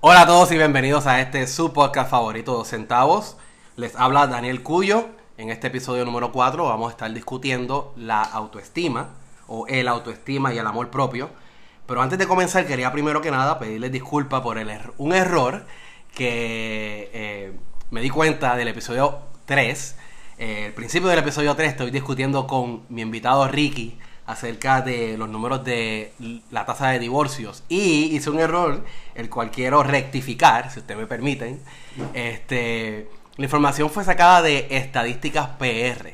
Hola a todos y bienvenidos a este su podcast favorito, Dos Centavos. Les habla Daniel Cuyo. En este episodio número 4 vamos a estar discutiendo la autoestima o el autoestima y el amor propio. Pero antes de comenzar quería primero que nada pedirles disculpas por el er- un error que eh, me di cuenta del episodio 3. Eh, el principio del episodio 3 estoy discutiendo con mi invitado Ricky acerca de los números de la tasa de divorcios y hice un error el cual quiero rectificar, si ustedes me permiten. Este, la información fue sacada de estadísticas PR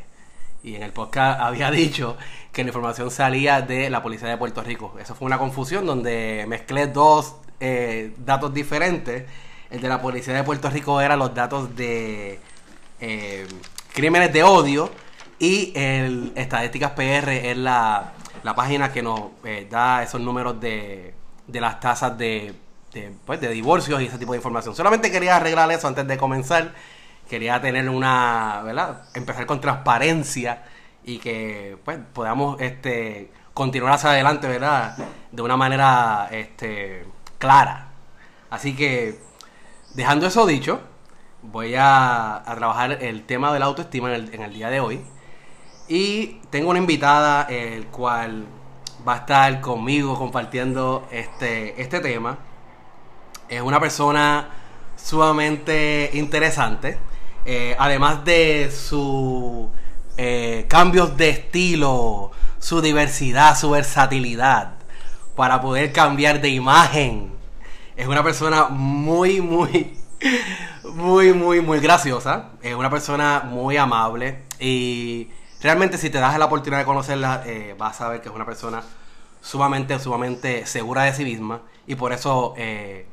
y en el podcast había dicho que la información salía de la policía de Puerto Rico. Eso fue una confusión donde mezclé dos eh, datos diferentes. El de la policía de Puerto Rico eran los datos de eh, crímenes de odio y el Estadísticas PR es la, la página que nos eh, da esos números de, de las tasas de, de, pues, de divorcios y ese tipo de información. Solamente quería arreglar eso antes de comenzar. Quería tener una, ¿verdad? Empezar con transparencia y que pues podamos este continuar hacia adelante, ¿verdad? De una manera este clara. Así que dejando eso dicho, voy a, a trabajar el tema de la autoestima en el, en el día de hoy. Y tengo una invitada, el cual va a estar conmigo compartiendo este, este tema. Es una persona sumamente interesante. Eh, además de su eh, cambios de estilo, su diversidad, su versatilidad para poder cambiar de imagen. Es una persona muy, muy, muy, muy, muy graciosa. Es una persona muy amable. Y realmente si te das la oportunidad de conocerla, eh, vas a ver que es una persona sumamente, sumamente segura de sí misma. Y por eso eh,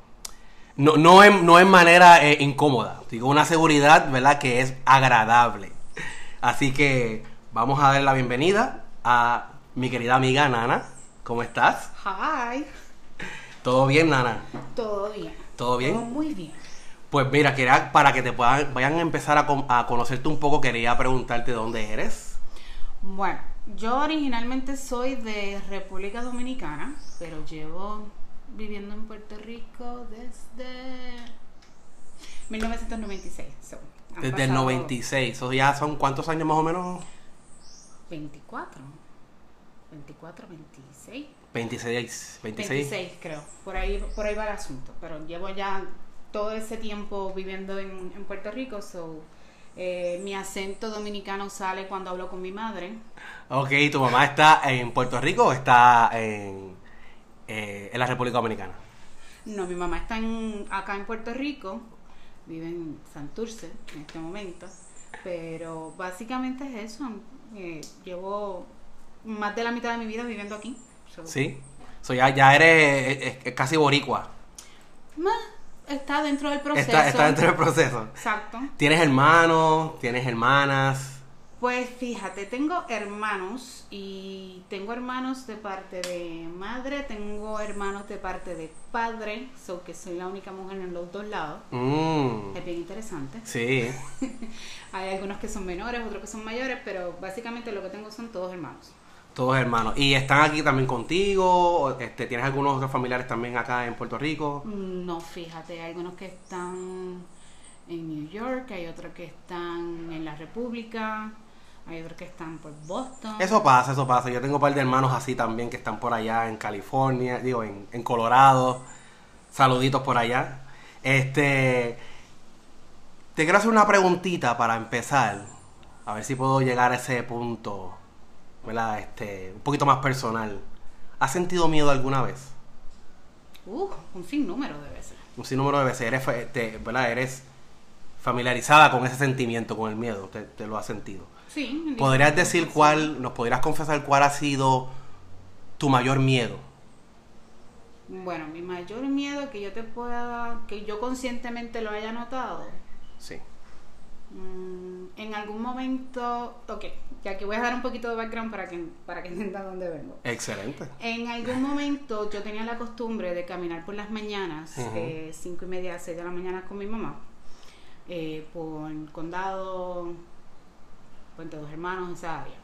no, no, en, no en manera eh, incómoda. Digo, una seguridad, ¿verdad? Que es agradable. Así que vamos a dar la bienvenida a mi querida amiga Nana. ¿Cómo estás? Hi. ¿Todo bien, Nana? Todo bien. ¿Todo bien? Todo muy bien. Pues mira, quería, para que te puedan, vayan a empezar a, a conocerte un poco, quería preguntarte dónde eres. Bueno, yo originalmente soy de República Dominicana, pero llevo viviendo en Puerto Rico desde 1996. So, Desde el pasado 96. ¿Eso ya son cuántos años más o menos? 24. 24, 26. 26. 26. 26 creo. Por ahí, por ahí va el asunto. Pero llevo ya todo ese tiempo viviendo en, en Puerto Rico, so eh, mi acento dominicano sale cuando hablo con mi madre. Ok, ¿tu mamá está en Puerto Rico o está en, eh, en la República Dominicana? No, mi mamá está en- acá en Puerto Rico, vive en Santurce en este momento, pero básicamente es eso. eh, llevo más de la mitad de mi vida viviendo aquí. so- Sí. So ya, ya eres eh, casi boricua. Ma, está dentro del proceso. Está, está dentro del proceso. Exacto. ¿Tienes hermanos? ¿Tienes hermanas? Pues fíjate, tengo hermanos y tengo hermanos de parte de madre, tengo hermanos de parte de padre, so que soy la única mujer en los dos lados. Mm, Es bien interesante. sí. Hay algunos que son menores, otros que son mayores, pero básicamente lo que tengo son todos hermanos. Todos hermanos. ¿Y están aquí también contigo? ¿O, Este, ¿Tienes algunos otros familiares también acá en Puerto Rico? No, fíjate, hay algunos que están en New York, hay otros que están en la República, hay otros que están por Boston. Eso pasa, eso pasa. Yo tengo un par de hermanos así también que están por allá en California, digo, en, en Colorado. Saluditos por allá. Este. Te quiero hacer una preguntita para empezar. A ver si puedo llegar a ese punto, ¿verdad? Este, un poquito más personal. ¿Has sentido miedo alguna vez? Uh, un sinnúmero de veces. Un sinnúmero de veces. Eres, ¿verdad? Eres familiarizada con ese sentimiento, con el miedo. Te, te lo has sentido. Sí. ¿Podrías decir cuál, nos podrías confesar cuál ha sido tu mayor miedo? Bueno, mi mayor miedo que yo te pueda, que yo conscientemente lo haya notado, Sí. mm, en algún momento, ok, que voy a dar un poquito de background para que, para que entiendan dónde vengo. Excelente. En algún momento yo tenía la costumbre de caminar por las mañanas, Ujú. eh, cinco y media, seis de la mañana con mi mamá, eh, por el condado, Puente Dos Hermanos, esa área.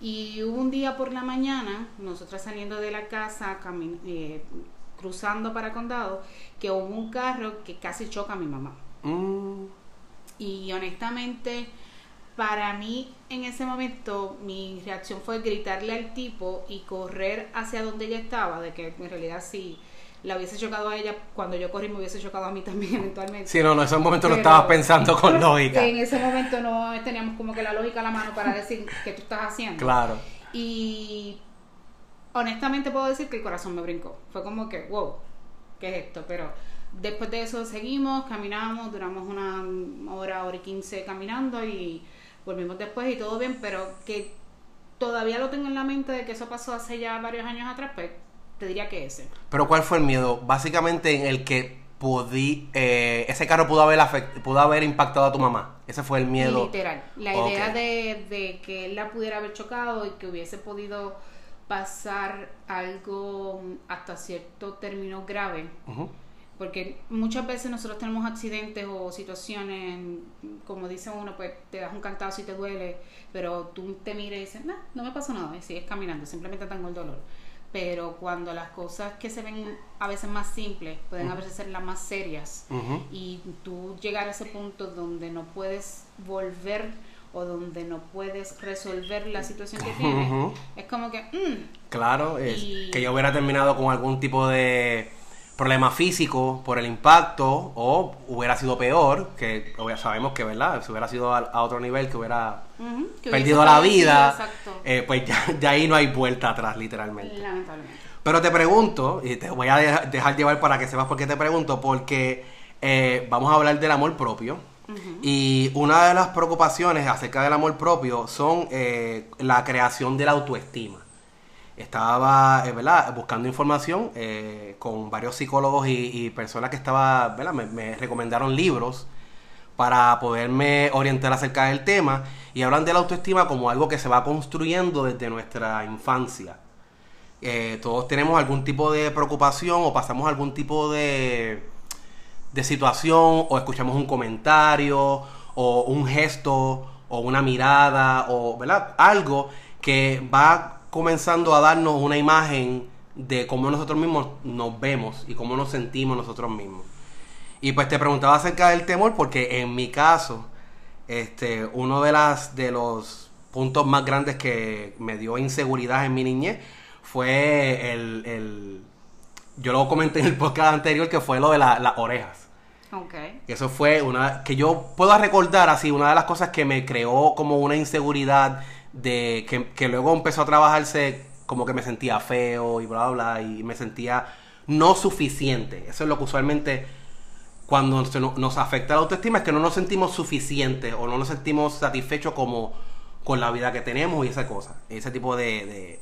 Y hubo un día por la mañana, nosotras saliendo de la casa, eh, cruzando para condado que hubo un carro que casi choca a mi mamá. Mm, Y honestamente, para mí en ese momento mi reacción fue gritarle al tipo y correr hacia donde ella estaba, de que en realidad si la hubiese chocado a ella, cuando yo corrí me hubiese chocado a mí también eventualmente. Sí, no, no, en ese momento lo Pero- estabas pensando con lógica. En ese momento no teníamos como que la lógica a la mano para decir qué tú estás haciendo. Claro. Y honestamente puedo decir que el corazón me brincó. Fue como que, wow, ¿qué es esto? Pero después de eso seguimos, caminamos, duramos una hora, hora y quince caminando y volvimos después y todo bien, pero que todavía lo tengo en la mente de que eso pasó hace ya varios años atrás, pues te diría que ese. Pero ¿cuál fue el miedo? Básicamente en el que podí, eh, ese carro pudo haber, afect- pudo haber impactado a tu mamá. Ese fue el miedo. Literal. La idea de, de que él la pudiera haber chocado y que hubiese podido pasar algo hasta cierto término grave. Ujú. Porque muchas veces nosotros tenemos accidentes o situaciones, como dice uno, pues te das un cantazo y te duele, pero tú te miras y dices, nah, no me pasó nada, y sigues caminando, simplemente tengo el dolor. Pero cuando las cosas que se ven a veces más simples pueden a veces ser las más serias, y tú llegar a ese punto donde no puedes volver o donde no puedes resolver la situación que tienes, es como que, mm, Claro, es Y- que yo hubiera terminado con algún tipo de problema físico por el impacto o hubiera sido peor, que sabemos que, ¿verdad? Si hubiera sido a, a otro nivel, que hubiera que perdido la vida, eh, pues ya, de ahí no hay vuelta atrás, literalmente. Lamentablemente. Pero te pregunto, y te voy a deja- dejar llevar para que sepas por qué te pregunto, porque eh, vamos a hablar del amor propio. Y una de las preocupaciones acerca del amor propio son eh, la creación de la autoestima. Estaba, eh. Buscando información eh, con varios psicólogos y, personas que estaba, ¿verdad? Me, me recomendaron libros para poderme orientar acerca del tema y hablan de la autoestima como algo que se va construyendo desde nuestra infancia. Eh, todos tenemos algún tipo de preocupación o pasamos algún tipo de, de situación o escuchamos un comentario o un gesto o una mirada o ¿verdad? algo que va comenzando a darnos una imagen de cómo nosotros mismos nos vemos y cómo nos sentimos nosotros mismos. Y pues te preguntaba acerca del temor porque en mi caso, este, uno de las de los puntos más grandes que me dio inseguridad en mi niñez fue el, el- yo lo comenté en el podcast anterior que fue lo de la- las orejas. Ok. Eso fue una que yo puedo recordar así, una de las cosas que me creó como una inseguridad de que, que luego empezó a trabajarse como que me sentía feo y bla bla bla y me sentía no suficiente. Eso es lo que usualmente cuando nos afecta la autoestima es que no nos sentimos suficientes o no nos sentimos satisfechos como con la vida que tenemos y esa cosa, ese tipo de, de,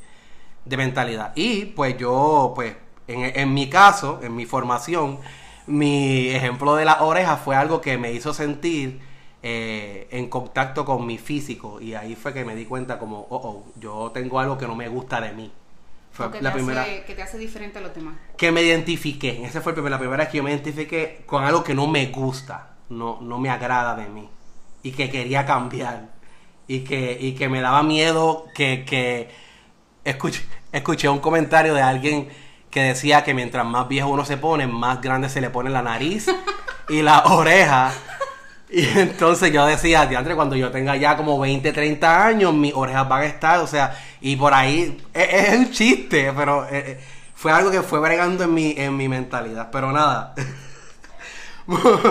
de mentalidad. Y pues yo, pues en, en mi caso, en mi formación, mi ejemplo de las orejas fue algo que me hizo sentir eh, en contacto con mi físico y ahí fue que me di cuenta como, oh, oh, yo tengo algo que no me gusta de mí. Fue O que, la te primera hace, que te hace diferente a los demás. que me identifiqué. Esa fue la primera vez que yo me identifiqué con algo que no me gusta, no, no me agrada de mí. Y que quería cambiar. Y que, y que me daba miedo que, que escuché, escuché un comentario de alguien que decía que mientras más viejo uno se pone, más grande se le pone la nariz y la oreja. Y entonces yo decía, diantre, cuando yo tenga ya como 20, 30 años, mis orejas van a estar, o sea, y por ahí es, es un chiste, pero eh, eh, fue algo que fue bregando en mi, en mi mentalidad. Pero nada,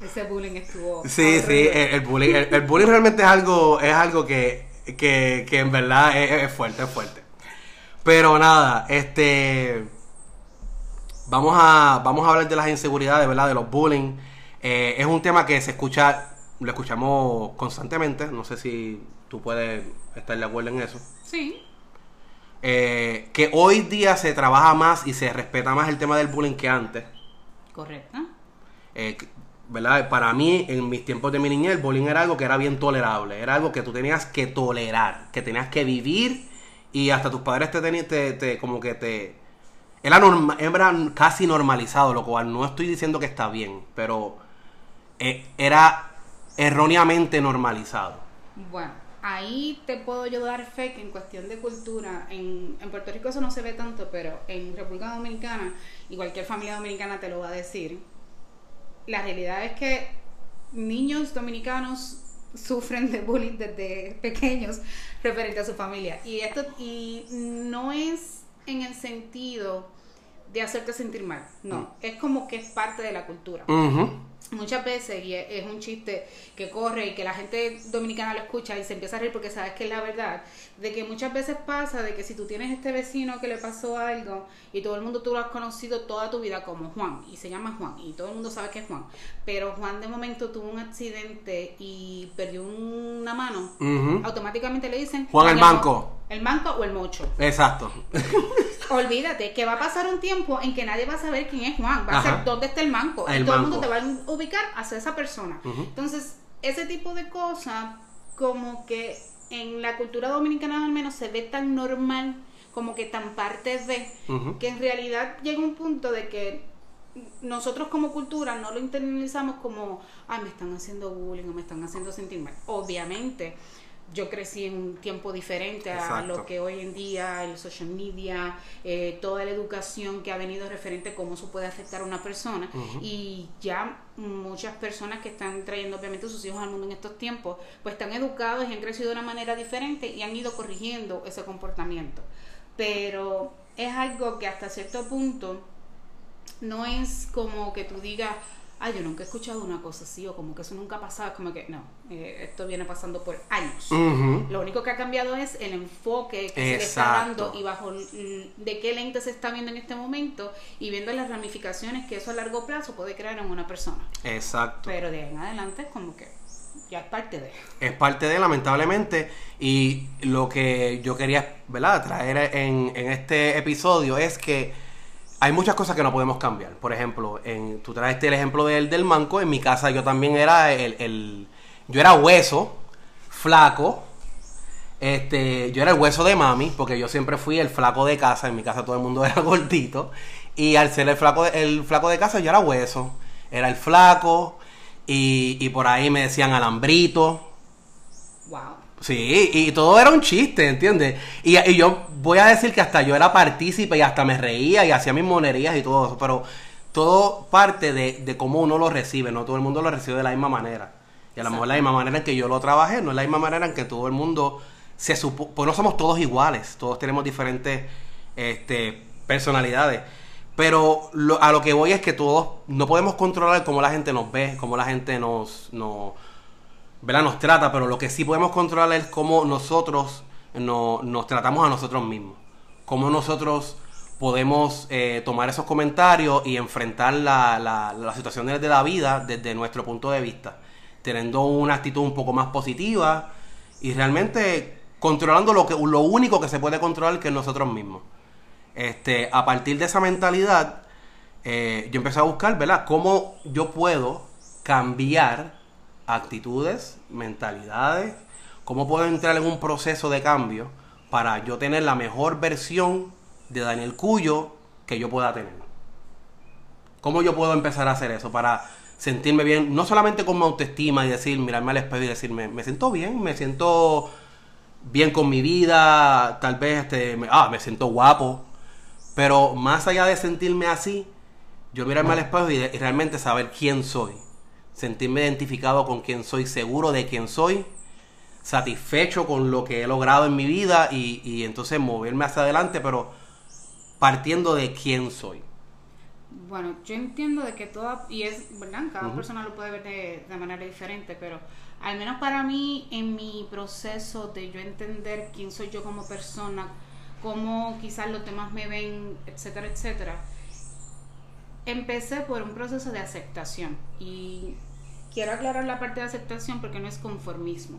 Ese bullying estuvo. sí, sí, el, el bullying, el, el bullying realmente es algo, es algo que, que, que en verdad es, es fuerte, es fuerte. Pero nada, este, vamos a, vamos a hablar de las inseguridades, ¿verdad? De los bullying. Eh, es un tema que se escucha, lo escuchamos constantemente. No sé si tú puedes estar de acuerdo en eso. Sí. Eh, que hoy día se trabaja más y se respeta más el tema del bullying que antes. Correcto. Eh, ¿verdad? Para mí, en mis tiempos de mi niñez, el bullying era algo que era bien tolerable. Era algo que tú tenías que tolerar, que tenías que vivir y hasta tus padres te tenían, te, te- como que te... Era, norma- era casi normalizado, lo cual no estoy diciendo que está bien, pero eh, era erróneamente normalizado. Bueno, ahí te puedo yo dar fe que en cuestión de cultura, en, en Puerto Rico eso no se ve tanto, pero en República Dominicana, y cualquier familia dominicana te lo va a decir, la realidad es que niños dominicanos sufren de bullying desde pequeños referente a su familia. Y esto y no es en el sentido de hacerte sentir mal, no, Mm. es como que es parte de la cultura. Ujú. Muchas veces, y es un chiste que corre y que la gente dominicana lo escucha y se empieza a reír porque sabes que es la verdad, de que muchas veces pasa de que si tú tienes este vecino que le pasó algo y todo el mundo tú lo has conocido toda tu vida como Juan y se llama Juan y todo el mundo sabe que es Juan, pero Juan de momento tuvo un accidente y perdió una mano, automáticamente le dicen Juan el mo- manco. El manco o el mocho. Exacto. Olvídate que va a pasar un tiempo en que nadie va a saber quién es Juan, va a ser dónde está el manco. El y todo el mundo te va a ubicar hacia esa persona. Entonces, ese tipo de cosas, como que en la cultura dominicana al menos se ve tan normal, como que tan parte de, que en realidad llega un punto de que nosotros como cultura no lo internalizamos como, ay, me están haciendo bullying o me están haciendo sentir mal. Obviamente, yo crecí en un tiempo diferente a Exacto. lo que hoy en día, el social media, eh, toda la educación que ha venido referente a cómo eso puede afectar a una persona. Y ya muchas personas que están trayendo obviamente sus hijos al mundo en estos tiempos, pues están educados y han crecido de una manera diferente y han ido corrigiendo ese comportamiento. Pero es algo que hasta cierto punto no es como que tú digas, ay, yo nunca he escuchado una cosa así, o como que eso nunca ha pasado, es como que no, eh, esto viene pasando por años. Lo único que ha cambiado es el enfoque que se le está dando y bajo de qué lente se está viendo en este momento y viendo las ramificaciones que eso a largo plazo puede crear en una persona. Exacto. Pero de ahí en adelante es como que ya es parte de. es parte de lamentablemente y lo que yo quería ¿verdad? traer en, en este episodio es que hay muchas cosas que no podemos cambiar por ejemplo en, tú traeste el ejemplo del, del manco en mi casa yo también era el, el- yo era hueso flaco este yo era el hueso de mami porque yo siempre fui el flaco de casa en mi casa todo el mundo era gordito y al ser el flaco el flaco de casa yo era hueso era el flaco y, y por ahí me decían alambrito. Sí, y todo era un chiste, ¿entiendes? Y, y yo voy a decir que hasta yo era partícipe y hasta me reía y hacía mis monerías y todo eso, pero todo parte de, de cómo uno lo recibe, no todo el mundo lo recibe de la misma manera. Y a lo mejor la misma manera en que yo lo trabajé, no es la misma manera en que todo el mundo se supo, pues no somos todos iguales, todos tenemos diferentes este, personalidades. Pero lo- a lo que voy es que todos no podemos controlar cómo la gente nos ve, cómo la gente nos, nos, ¿verdad? nos trata, pero lo que sí podemos controlar es cómo nosotros no- nos tratamos a nosotros mismos. Cómo nosotros podemos eh, tomar esos comentarios y enfrentar la- la- las situaciones de la vida desde nuestro punto de vista. Teniendo una actitud un poco más positiva y realmente controlando lo, que, lo único que se puede controlar que es nosotros mismos. Este, a partir de esa mentalidad, eh, yo empecé a buscar, ¿verdad? Cómo yo puedo cambiar actitudes, mentalidades, cómo puedo entrar en un proceso de cambio para yo tener la mejor versión de Daniel Cuyo que yo pueda tener. ¿Cómo yo puedo empezar a hacer eso para sentirme bien, no solamente con mi autoestima y decir, mirarme al espejo y decirme, me siento bien, me siento bien con mi vida, tal vez este, me, ah, me siento guapo, pero más allá de sentirme así, yo mirarme al espejo y, y realmente saber quién soy, sentirme identificado con quién soy, seguro de quién soy, satisfecho con lo que he logrado en mi vida y, y entonces moverme hacia adelante, pero partiendo de quién soy. Bueno, yo entiendo de que toda, y es verdad, cada persona lo puede ver de, de manera diferente, pero al menos para mí, en mi proceso de yo entender quién soy yo como persona, cómo quizás los demás me ven, etcétera, etcétera, empecé por un proceso de aceptación. Y quiero aclarar la parte de aceptación porque no es conformismo.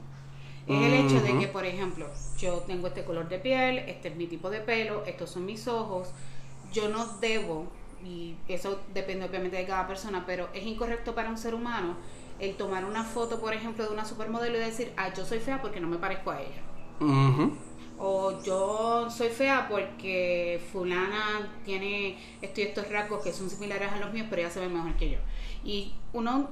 Es el hecho de que, por ejemplo, yo tengo este color de piel, este es mi tipo de pelo, estos son mis ojos, yo no debo, y eso depende obviamente de cada persona, pero es incorrecto para un ser humano el tomar una foto, por ejemplo, de una supermodelo y decir, ah, yo soy fea porque no me parezco a ella. O yo soy fea porque fulana tiene estos y estos rasgos que son similares a los míos, pero ella se ve mejor que yo. Y uno,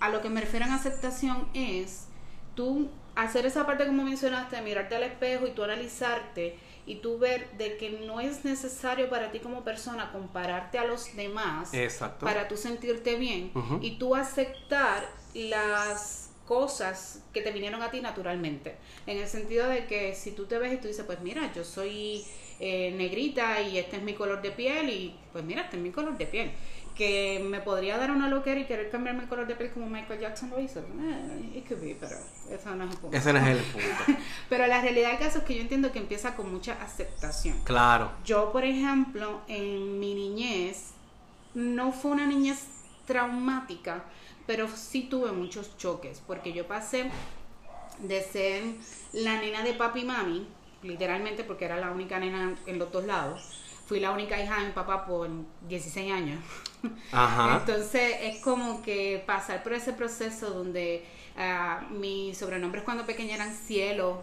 a lo que me refiero en aceptación es, tú hacer esa parte como mencionaste, mirarte al espejo y tú analizarte y tú ver de que no es necesario para ti como persona compararte a los demás Exacto. para tú sentirte bien y tú aceptar las cosas que te vinieron a ti naturalmente. En el sentido de que si tú te ves y tú dices, pues mira, yo soy eh, negrita y este es mi color de piel y pues mira, este es mi color de piel. Que me podría dar una loquera y querer cambiarme el color de piel como Michael Jackson lo hizo. Eh, it could be, pero eso no es el punto. Ese no es el punto. Pero la realidad del caso es que yo entiendo que empieza con mucha aceptación. Claro. Yo, por ejemplo, en mi niñez, no fue una niñez traumática, pero sí tuve muchos choques, porque yo pasé de ser la nena de papi y mami, literalmente porque era la única nena en los dos lados. Fui la única hija de mi papá por 16 años. Ajá. Entonces es como que pasar por ese proceso donde ah, mis sobrenombres cuando pequeña eran cielo.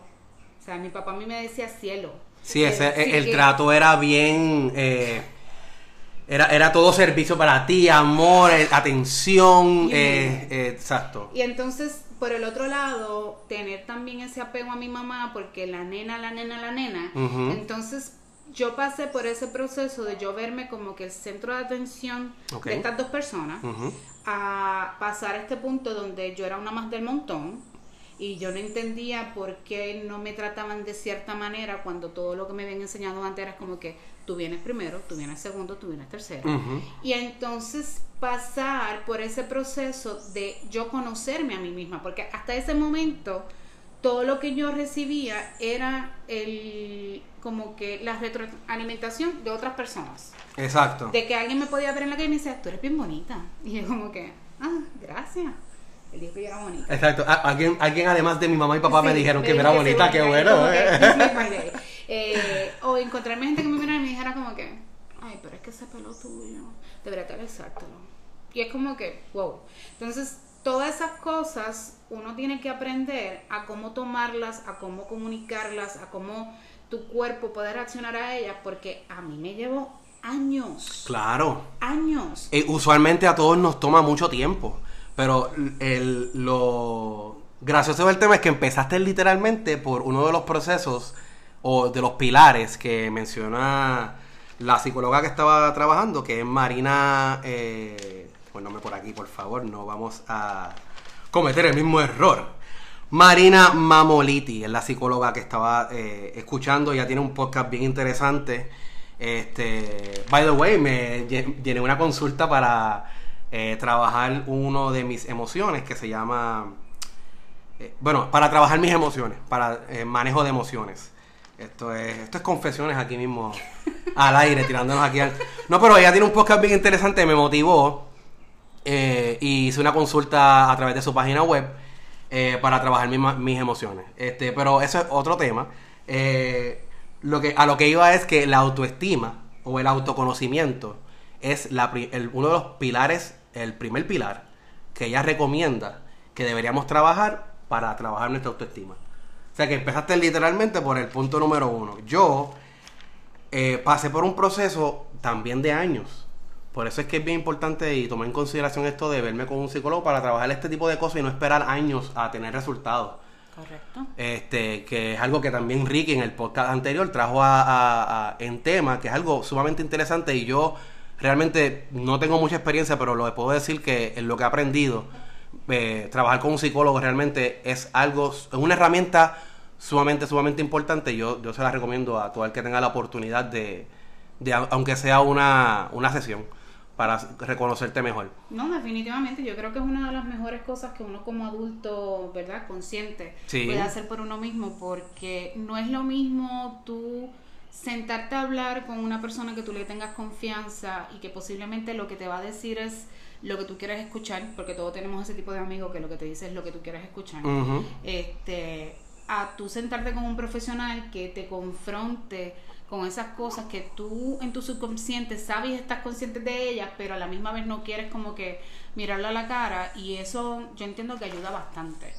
O sea, mi papá a mí me decía cielo. Sí, ese, sí, el trato era bien. eh, era, era todo servicio para ti, amor, eh, atención. Eh, eh, exacto. Y entonces, por el otro lado, tener también ese apego a mi mamá, porque la nena, la nena, la nena. Entonces, yo pasé por ese proceso de yo verme como que el centro de atención de estas dos personas, a pasar a este punto donde yo era una más del montón y yo no entendía por qué no me trataban de cierta manera cuando todo lo que me habían enseñado antes era como que tú vienes primero, tú vienes segundo, tú vienes tercero. Y entonces pasar por ese proceso de yo conocerme a mí misma, porque hasta ese momento todo lo que yo recibía era el como que la retroalimentación de otras personas. Exacto. De que alguien me podía ver en la calle y me decía, tú eres bien bonita. Y yo como que, ah, gracias. Él dijo que yo era bonita. Exacto. Alguien, alguien además de mi mamá y papá me Sí, dijeron que me me era bonita, qué bueno. eh. Eh, o encontrarme gente que me mirara y me dijera como que, ay, pero es que ese pelo tuyo, debería televisártelo. Y es como que, wow. Entonces, todas esas cosas uno tiene que aprender a cómo tomarlas, a cómo comunicarlas, a cómo tu cuerpo puede reaccionar a ellas, porque a mí me llevó años, Claro. años. Eh, usualmente a todos nos toma mucho tiempo, pero el, lo gracioso del tema es que empezaste literalmente por uno de los procesos o de los pilares que menciona la psicóloga que estaba trabajando, que es Marina, eh, ponme por aquí por favor, no vamos a cometer el mismo error. Marina Mamoliti es la psicóloga que estaba eh, escuchando, ya tiene un podcast bien interesante. Este, by the way, me lle- llené una consulta para eh, trabajar uno de mis emociones que se llama, eh, bueno, para trabajar mis emociones, para manejo de emociones. Esto es, esto es confesiones aquí mismo, al aire, tirándonos aquí. al- No, pero ella tiene un podcast bien interesante, me motivó eh, y hice una consulta a través de su página web eh, para trabajar mis, emociones. Este, pero eso es otro tema. Eh, lo que, a lo que iba es que la autoestima o el autoconocimiento es la, el- uno de los pilares, el primer pilar que ella recomienda que deberíamos trabajar para trabajar nuestra autoestima. O sea que empezaste literalmente por el punto número uno. Yo eh, pasé por un proceso también de años. Por eso es que es bien importante y tomar en consideración esto de verme con un psicólogo para trabajar este tipo de cosas y no esperar años a tener resultados. Correcto. Este, que es algo que también Ricky en el podcast anterior trajo a, a- a- en tema, que es algo sumamente interesante y yo realmente no tengo mucha experiencia, pero lo puedo decir que en lo que he aprendido, eh, trabajar con un psicólogo realmente es algo, es una herramienta sumamente, sumamente importante. Yo, yo se la recomiendo a todo el que tenga la oportunidad de, de aunque sea una, una sesión, para reconocerte mejor. No, definitivamente, yo creo que es una de las mejores cosas que uno como adulto, ¿verdad? Consciente Sí. puede hacer por uno mismo, porque no es lo mismo tú sentarte a hablar con una persona que tú le tengas confianza y que posiblemente lo que te va a decir es lo que tú quieres escuchar, porque todos tenemos ese tipo de amigos que lo que te dice es lo que tú quieres escuchar. Este, a tú sentarte con un profesional que te confronte con esas cosas que tú en tu subconsciente sabes y estás consciente de ellas, pero a la misma vez no quieres como que mirarla a la cara y eso yo entiendo que ayuda bastante.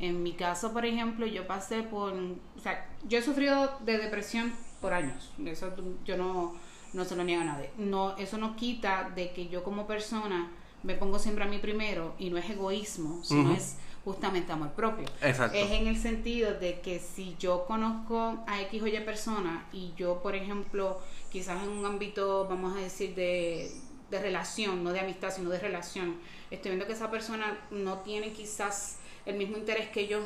En mi caso, por ejemplo, yo pasé por, o sea, yo he sufrido de depresión por años, eso yo no, no se lo niego a nadie. No, eso no quita de que yo como persona me pongo siempre a mí primero y no es egoísmo, sino es justamente amor propio. Exacto. Es en el sentido de que si yo conozco a X o Y persona y yo, por ejemplo, quizás en un ámbito, vamos a decir, de, de relación, no de amistad, sino de relación, estoy viendo que esa persona no tiene quizás el mismo interés que yo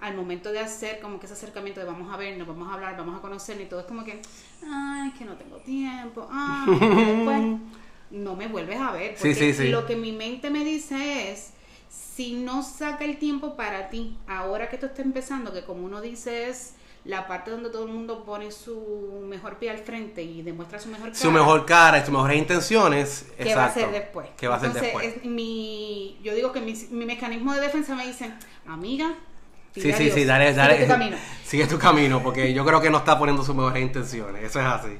al momento de hacer como que ese acercamiento de vamos a vernos, vamos a hablar, vamos a conocernos y todo es como que, ay, que no tengo tiempo, ay, después no me vuelves a ver. Sí, Porque sí, sí. lo que mi mente me dice es, si no saca el tiempo para ti, ahora que esto está empezando, que como uno dice es la parte donde todo el mundo pone su mejor pie al frente y demuestra su mejor cara. Su mejor cara y sus mejores intenciones. ¿Qué va a ser después? ¿Qué va a ser Entonces, después? es mi, yo digo que mi, mi mecanismo de defensa me dice, amiga, Sí, sí, Dios, sí, dale, sigue dale. tu camino. Sigue tu camino, porque yo creo que no está poniendo sus mejores intenciones. Eso es así.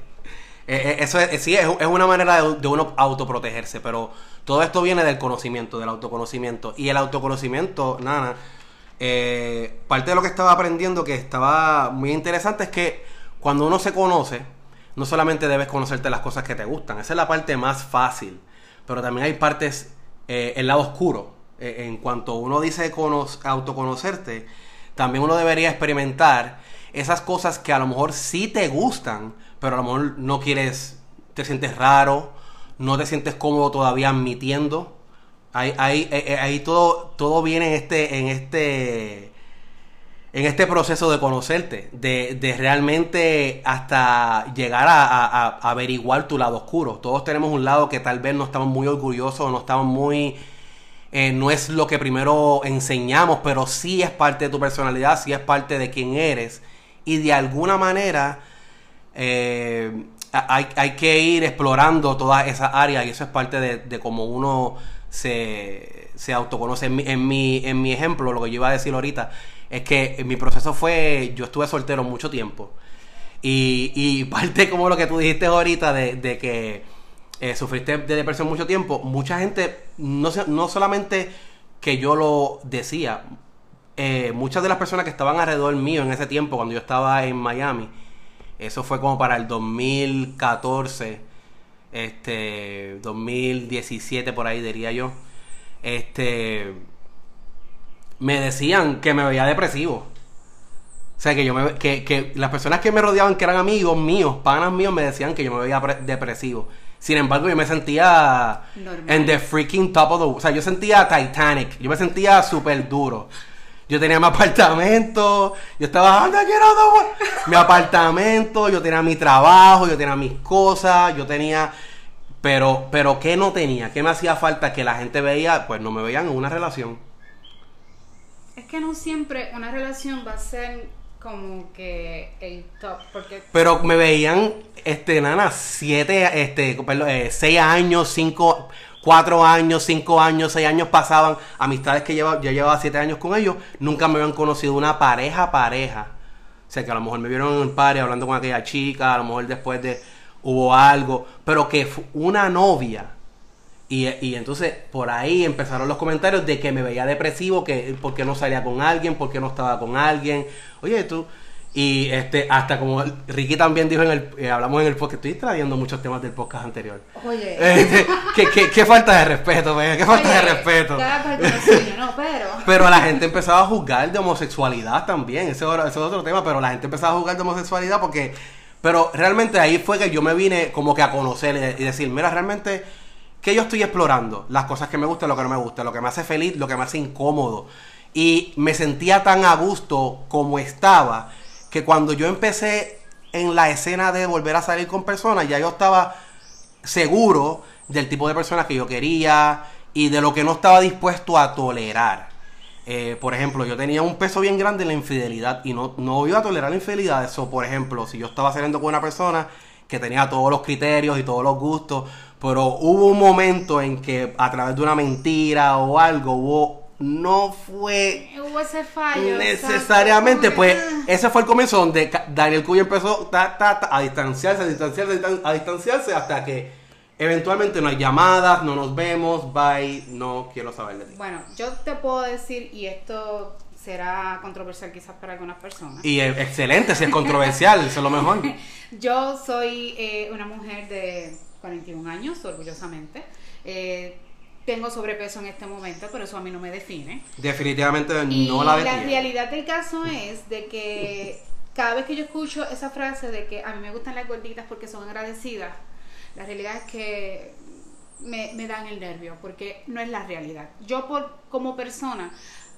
Eh, eh, eso es, sí, es, es una manera de, uno autoprotegerse, pero todo esto viene del conocimiento, del autoconocimiento. Y el autoconocimiento, Nana, eh, parte de lo que estaba aprendiendo que estaba muy interesante es que cuando uno se conoce, no solamente debes conocerte las cosas que te gustan, esa es la parte más fácil, pero también hay partes, eh, el lado oscuro. Eh, en cuanto uno dice cono- autoconocerte, también uno debería experimentar esas cosas que a lo mejor sí te gustan, pero a lo mejor no quieres, te sientes raro, no te sientes cómodo todavía admitiendo. Ahí, ahí, eh, eh, ahí todo, todo viene en este, en este, en este proceso de conocerte, de, de realmente hasta llegar a, averiguar tu lado oscuro. Todos tenemos un lado que tal vez no estamos muy orgullosos, no estamos muy, eh, no es lo que primero enseñamos, pero sí es parte de tu personalidad, sí es parte de quién eres. Y de alguna manera eh, hay, hay que ir explorando todas esas áreas y eso es parte de, de cómo uno se, se autoconoce. En mi, en, mi, en mi ejemplo, lo que yo iba a decir ahorita, es que mi proceso fue, yo estuve soltero mucho tiempo. Y, y parte como lo que tú dijiste ahorita de, de que eh, sufriste de depresión mucho tiempo, mucha gente, no, no solamente que yo lo decía, eh, muchas de las personas que estaban alrededor mío en ese tiempo, cuando yo estaba en Miami, eso fue como para el 2014, este, 2017 por ahí diría yo, este, me decían que me veía depresivo. O sea, que yo me, que, que las personas que me rodeaban, que eran amigos míos, panas míos, me decían que yo me veía pre- depresivo. Sin embargo, yo me sentía Normal. en the freaking top of the... O sea, yo sentía Titanic. Yo me sentía súper duro. Yo tenía mi apartamento. Yo estaba... "Anda, quiero other one". Mi apartamento. Yo tenía mi trabajo. Yo tenía mis cosas. Yo tenía... Pero, pero ¿qué no tenía? ¿Qué me hacía falta que la gente veía? Pues no me veían en una relación. Es que no siempre una relación va a ser como que el top, porque Pero me veían, este, nana, siete, este, perdón, eh, seis años, cinco, cuatro años, cinco años, seis años pasaban. Amistades que lleva, yo llevaba siete años con ellos, nunca me habían conocido una pareja, pareja. O sea, que a lo mejor me vieron en el party hablando con aquella chica, a lo mejor después de hubo algo, pero que fu- una novia. Y, y entonces por ahí empezaron los comentarios de que me veía depresivo, que porque no salía con alguien, porque no estaba con alguien. Oye, tú. Y este, hasta como Ricky también dijo en el, eh, hablamos en el podcast, estoy trayendo muchos temas del podcast anterior. oye, Este, ¿qué, qué, qué falta de respeto, ve, qué falta de respeto. suyo, no, pero Pero la gente empezaba a juzgar de homosexualidad también. Ese, es otro- ese es otro tema, pero la gente empezaba a juzgar de homosexualidad porque... Pero realmente ahí fue que yo me vine como que a conocer y decir, mira, realmente, ¿qué yo estoy explorando? Las cosas que me gustan, lo que no me gusta, lo que me hace feliz, lo que me hace incómodo. Y me sentía tan a gusto como estaba, que cuando yo empecé en la escena de volver a salir con personas, ya yo estaba seguro del tipo de personas que yo quería y de lo que no estaba dispuesto a tolerar. Eh, por ejemplo, yo tenía un peso bien grande en la infidelidad y no, no iba a tolerar la infidelidad. Eso, por ejemplo, si yo estaba saliendo con una persona que tenía todos los criterios y todos los gustos, pero hubo un momento en que a través de una mentira o algo hubo, no fue hubo ese fallo. necesariamente, exacto, pues ese fue el comienzo donde Daniel Cuyo empezó ta, ta, ta, a distanciarse, a distanciarse, a distan- a distanciarse hasta que eventualmente no hay llamadas, no nos vemos, bye, no quiero saber de ti. Bueno, yo te puedo decir, y esto será controversial quizás para algunas personas. Y excelente, si es controversial, eso es lo mejor. Yo soy eh, una mujer de 41 años, orgullosamente. Eh, tengo sobrepeso en este momento, pero eso a mí no me define. Definitivamente Y no la la define. realidad del caso es de que cada vez que yo escucho esa frase de que a mí me gustan las gorditas porque son agradecidas, la realidad es que me, me dan el nervio porque no es la realidad. Yo por, como persona,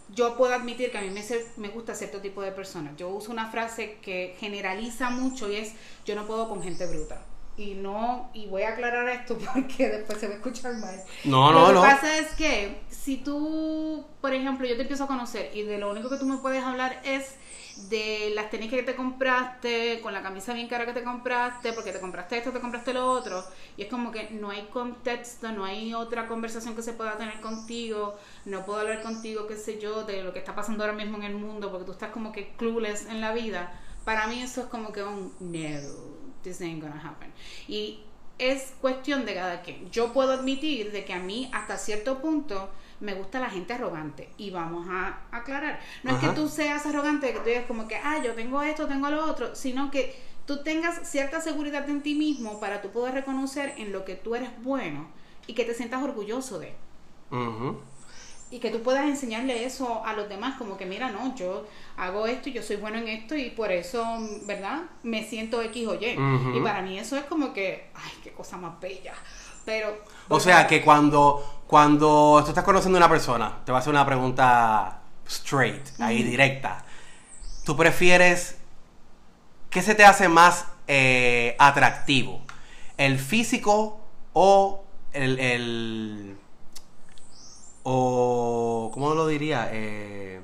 yo puedo admitir que a mí me, me gusta cierto tipo de personas. Yo uso una frase que generaliza mucho y es yo no puedo con gente bruta. Y no, y voy a aclarar esto porque después se va a escuchar mal. No, Lo no, que no. pasa es que si tú, por ejemplo, yo te empiezo a conocer y de lo único que tú me puedes hablar es de las tenis que te compraste, con la camisa bien cara que te compraste, porque te compraste esto, te compraste lo otro, y es como que no hay contexto, no hay otra conversación que se pueda tener contigo, no puedo hablar contigo, qué sé yo, de lo que está pasando ahora mismo en el mundo, porque tú estás como que clueless en la vida. Para mí eso es como que un no, this ain't gonna happen. Y es cuestión de cada quien. Yo puedo admitir de que a mí hasta cierto punto me gusta la gente arrogante y vamos a aclarar. No es que tú seas arrogante, que tú digas como que, ah, yo tengo esto, tengo lo otro, sino que tú tengas cierta seguridad en ti mismo para tú poder reconocer en lo que tú eres bueno y que te sientas orgulloso de. Y que tú puedas enseñarle eso a los demás, como que mira, no, yo hago esto y yo soy bueno en esto y por eso, ¿verdad? Me siento X o Y. Y para mí eso es como que, ay, qué cosa más bella. Pero... O sea que cuando, cuando tú estás conociendo a una persona, te va a hacer una pregunta straight, ahí directa. ¿Tú prefieres qué se te hace más eh, atractivo? ¿El físico o el, el- o cómo lo diría? Eh,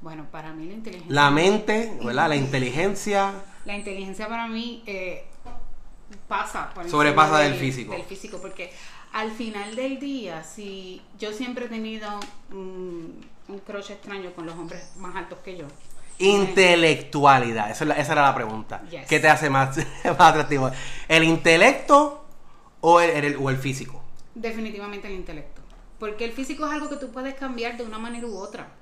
Bueno, para mí la inteligencia... la mente, ¿verdad? La inteligencia. La inteligencia para mí eh, pasa por Sobrepasa del físico. Del físico, porque al final del día, si yo siempre he tenido un, un crush extraño con los hombres más altos que yo. Intelectualidad, esa, esa era la pregunta. Yes. ¿Qué te hace más, más atractivo? ¿El intelecto o el, el- o el físico? Definitivamente el intelecto. Porque el físico es algo que tú puedes cambiar de una manera u otra.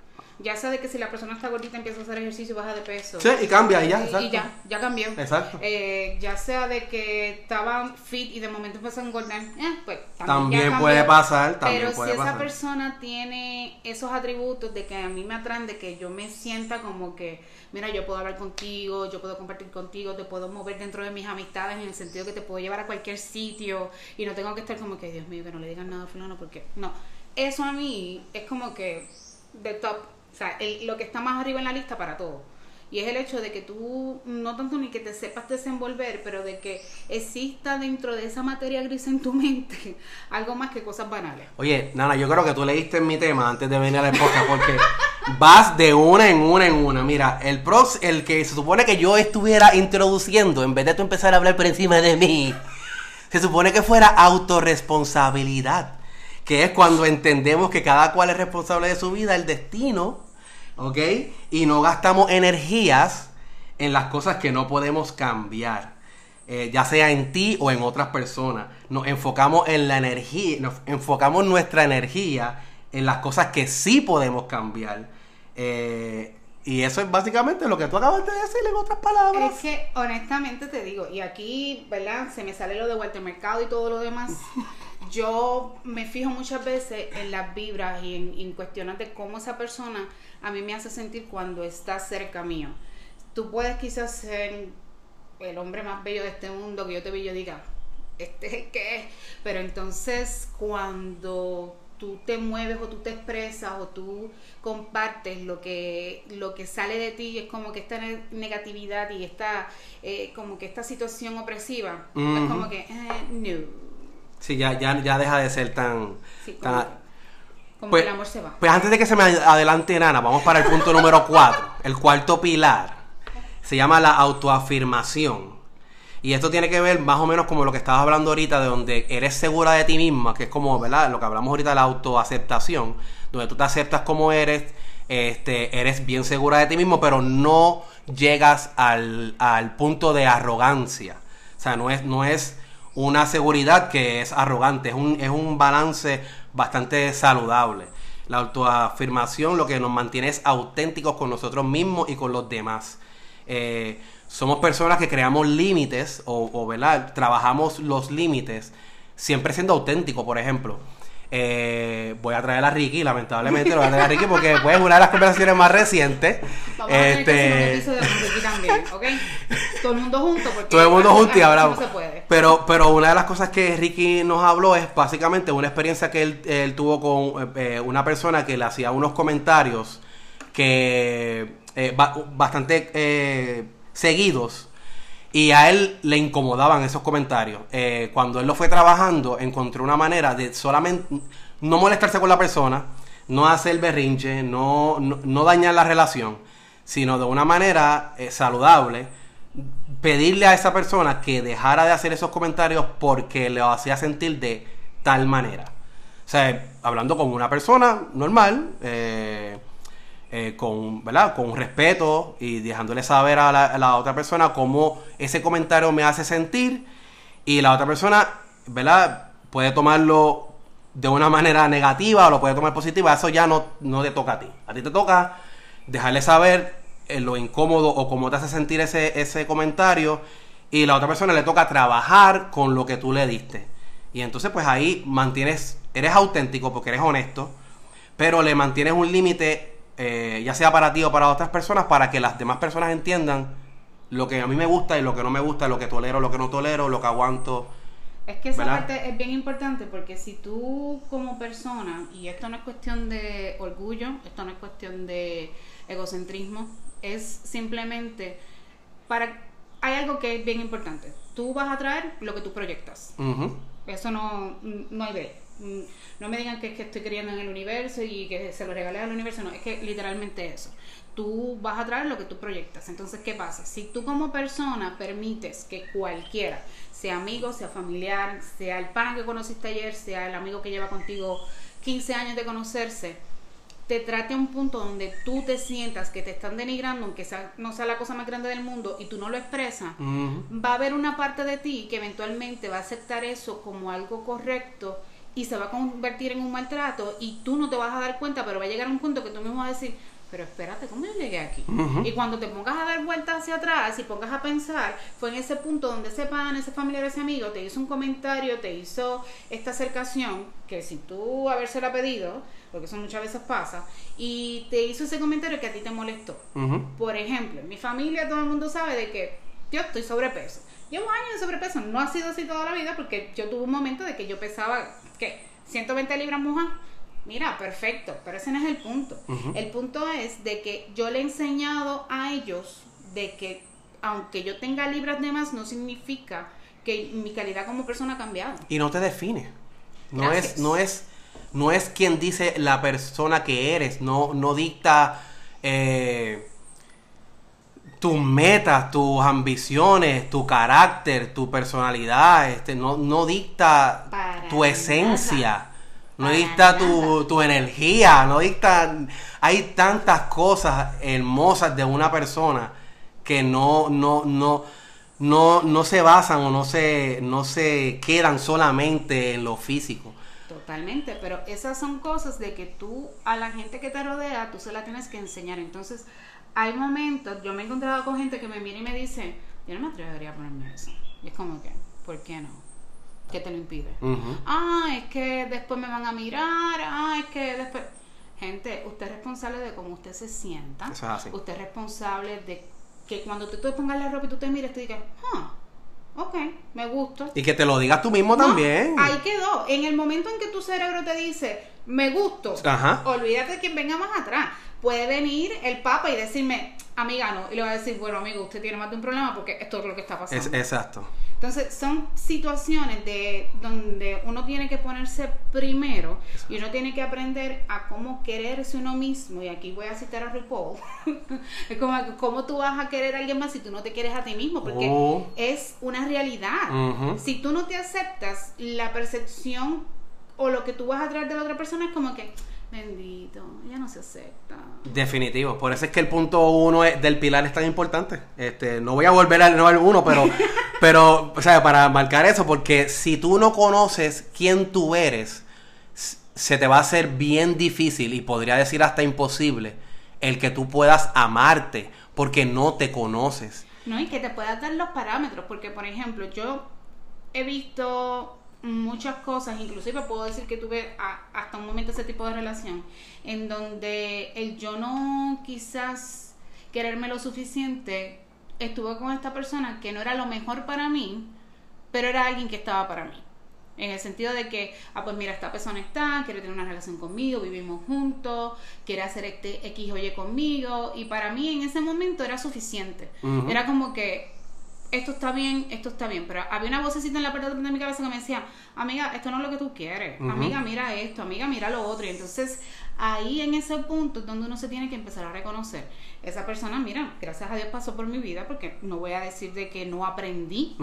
Ya sea de que si la persona está gordita empieza a hacer ejercicio y baja de peso. Sí, y cambia, y ya, exacto. Y ya, ya cambió. Exacto. Eh, ya sea de que estaban fit y de momento empezó a engordar, eh, pues también, También ya cambió. puede pasar, también Pero puede si esa persona tiene esos atributos de que a mí me atraen, de que yo me sienta como que, mira, yo puedo hablar contigo, yo puedo compartir contigo, te puedo mover dentro de mis amistades en el sentido que te puedo llevar a cualquier sitio y no tengo que estar como que, Dios mío, que no le digan nada a fulano porque no. Eso a mí es como que de top, o sea, el- lo que está más arriba en la lista para todo. Y es el hecho de que tú, no tanto ni que te sepas desenvolver, pero de que exista dentro de esa materia gris en tu mente algo más que cosas banales. Oye, Nana, yo creo que tú leíste en mi tema antes de venir al podcast porque vas de una en una en una. Mira, el pros, el que se supone que yo estuviera introduciendo, en vez de tú empezar a hablar por encima de mí, se supone que fuera autorresponsabilidad. Que es cuando entendemos que cada cual es responsable de su vida, el destino, ¿ok? Y no gastamos energías en las cosas que no podemos cambiar. eh, ya sea en ti o en otras personas. Nos enfocamos en la energía, nos enfocamos nuestra energía en las cosas que sí podemos cambiar. Eh, y eso es básicamente lo que tú acabas de decir en otras palabras. Es que honestamente te digo, y aquí, ¿verdad? Se me sale lo de Walter Mercado y todo lo demás. Yo me fijo muchas veces en las vibras y en, en cuestiones de cómo esa persona a mí me hace sentir cuando está cerca mío. Tú puedes quizás ser el hombre más bello de este mundo que yo te veo y yo diga, este es que es. Pero entonces cuando tú te mueves o tú te expresas o tú compartes lo que lo que sale de ti es como que esta ne- negatividad y esta eh, como que esta situación opresiva es como que eh, no Sí, ya, ya, ya deja de ser tan... Sí, tan- como, como Pues- que el amor se va Pues antes de que se me adelante Nana, vamos para el punto número 4. El cuarto pilar. Se llama la autoafirmación. Y esto tiene que ver más o menos como lo que estabas hablando ahorita, de donde eres segura de ti misma, que es como, ¿verdad? Lo que hablamos ahorita de la autoaceptación, donde tú te aceptas como eres, este, eres bien segura de ti mismo, pero no llegas al, al punto de arrogancia. O sea, no es, no es una seguridad que es arrogante, es un, es un balance bastante saludable. La autoafirmación lo que nos mantiene es auténticos con nosotros mismos y con los demás. Eh, somos personas que creamos límites o, o, ¿verdad? trabajamos los límites siempre siendo auténticos, por ejemplo. Eh, voy a traer a Ricky, lamentablemente lo voy a traer a Ricky porque pues, es una de las conversaciones más recientes. Vamos a tener que Este, Ricky también, ¿ok? Todo el mundo junto. Porque todo el mundo junto y hablamos. No se puede. Pero, pero una de las cosas que Ricky nos habló es básicamente una experiencia que él, él tuvo con eh, una persona que le hacía unos comentarios que eh, ba- bastante eh, seguidos y a él le incomodaban esos comentarios. Eh, cuando él lo fue trabajando, encontró una manera de solamente no molestarse con la persona, no hacer berrinche, no, no, no dañar la relación, sino de una manera eh, saludable, pedirle a esa persona que dejara de hacer esos comentarios porque le hacía sentir de tal manera. O sea, hablando con una persona normal, eh, eh, con, ¿verdad? con respeto y dejándole saber a la, otra persona cómo ese comentario me hace sentir y la otra persona ¿verdad? puede tomarlo de una manera negativa o lo puede tomar positiva, eso ya no, no te toca a ti. A ti te toca dejarle saber eh, lo incómodo o cómo te hace sentir ese, ese comentario y la otra persona le toca trabajar con lo que tú le diste. Y entonces pues ahí mantienes, eres auténtico porque eres honesto, pero le mantienes un límite, eh, ya sea para ti o para otras personas, para que las demás personas entiendan lo que a mí me gusta y lo que no me gusta, lo que tolero, lo que no tolero, lo que aguanto. Es que esa ¿Verdad? parte es bien importante porque si tú como persona, y esto no es cuestión de orgullo, esto no es cuestión de egocentrismo, es simplemente para... Hay algo que es bien importante. Tú vas a traer lo que tú proyectas. Eso no, no hay de. No me digan que es que estoy creyendo en el universo y que se lo regalé al universo. No, es que literalmente eso. Tú vas a traer lo que tú proyectas. Entonces, ¿qué pasa? Si tú como persona permites que cualquiera, sea amigo, sea familiar, sea el pan que conociste ayer, sea el amigo que lleva contigo 15 años de conocerse, te trate a un punto donde tú te sientas que te están denigrando, aunque sea, no sea la cosa más grande del mundo, y tú no lo expresas, va a haber una parte de ti que eventualmente va a aceptar eso como algo correcto y se va a convertir en un maltrato y tú no te vas a dar cuenta, pero va a llegar un punto que tú mismo vas a decir, pero espérate, ¿cómo yo llegué aquí? Y cuando te pongas a dar vueltas hacia atrás y pongas a pensar, fue en ese punto donde ese pan, ese familiar, ese amigo te hizo un comentario, te hizo esta acercación, que si tú habérsela pedido, porque eso muchas veces pasa, y te hizo ese comentario que a ti te molestó. Por ejemplo, en mi familia todo el mundo sabe de que yo estoy sobrepeso. Llevo años de sobrepeso, no ha sido así toda la vida porque yo tuve un momento de que yo pesaba, ¿qué? 120 libras mujer. Mira, perfecto, pero ese no es el punto. El punto es de que yo le he enseñado a ellos de que aunque yo tenga libras de más, no significa que mi calidad como persona ha cambiado. Y no te define. No Gracias. es, no es, no es quien dice la persona que eres. No, no dicta eh, tus metas, tus ambiciones, tu carácter, tu personalidad. Este, no, no dicta Para tu esencia. No dicta tu, tu energía. No dicta. Hay tantas cosas hermosas de una persona que no, no, no, no, no se basan o no se, no se quedan solamente en lo físico. Totalmente, pero esas son cosas de que tú a la gente que te rodea, tú se la tienes que enseñar. Entonces, hay momentos, yo me he encontrado con gente que me mira y me dice, yo no me atrevería a ponerme eso. Y es como que, ¿por qué no? ¿Qué te lo impide? Ujú. Ah, es que después me van a mirar, ah, es que después... Gente, usted es responsable de cómo usted se sienta. Eso es así. Usted es responsable de que cuando tú te pongas la ropa y tú te mires, tú digas, ah, ok, me gusta. Y que te lo digas tú mismo No, también. Ahí quedó. En el momento en que tu cerebro te dice, me gusto, Ajá. olvídate de quien venga más atrás. Puede venir el papa y decirme, amiga, no. Y le va a decir, bueno, amigo, usted tiene más de un problema porque esto es lo que está pasando. Es- exacto. Entonces, son situaciones de donde uno tiene que ponerse primero y uno tiene que aprender a cómo quererse uno mismo. Y aquí voy a citar a RuPaul. es como, ¿cómo tú vas a querer a alguien más si tú no te quieres a ti mismo? Porque Oh. es una realidad. Si tú no te aceptas, la percepción o lo que tú vas a traer de la otra persona es como que, bendito, ella no se acepta. Definitivo. Por eso es que el punto uno es- del pilar es tan importante. Este, no voy a volver al, no al uno, pero, pero, o sea, para marcar eso, porque si tú no conoces quién tú eres, se te va a hacer bien difícil y podría decir hasta imposible el que tú puedas amarte porque no te conoces. No, y que te puedas dar los parámetros, porque por ejemplo, yo he visto muchas cosas, inclusive puedo decir que tuve hasta un momento ese tipo de relación, en donde el yo no quizás quererme lo suficiente, estuve con esta persona que no era lo mejor para mí, pero era alguien que estaba para mí. En el sentido de que, ah, pues mira, esta persona está, quiere tener una relación conmigo, vivimos juntos, quiere hacer este X o Y conmigo. Y para mí en ese momento era suficiente. Era como que esto está bien, esto está bien. Pero había una vocecita en la parte de mi cabeza que me decía, amiga, esto no es lo que tú quieres. Amiga, mira esto, amiga, mira lo otro. Y entonces ahí en ese punto es donde uno se tiene que empezar a reconocer. Esa persona, mira, gracias a Dios pasó por mi vida, porque no voy a decir de que no aprendí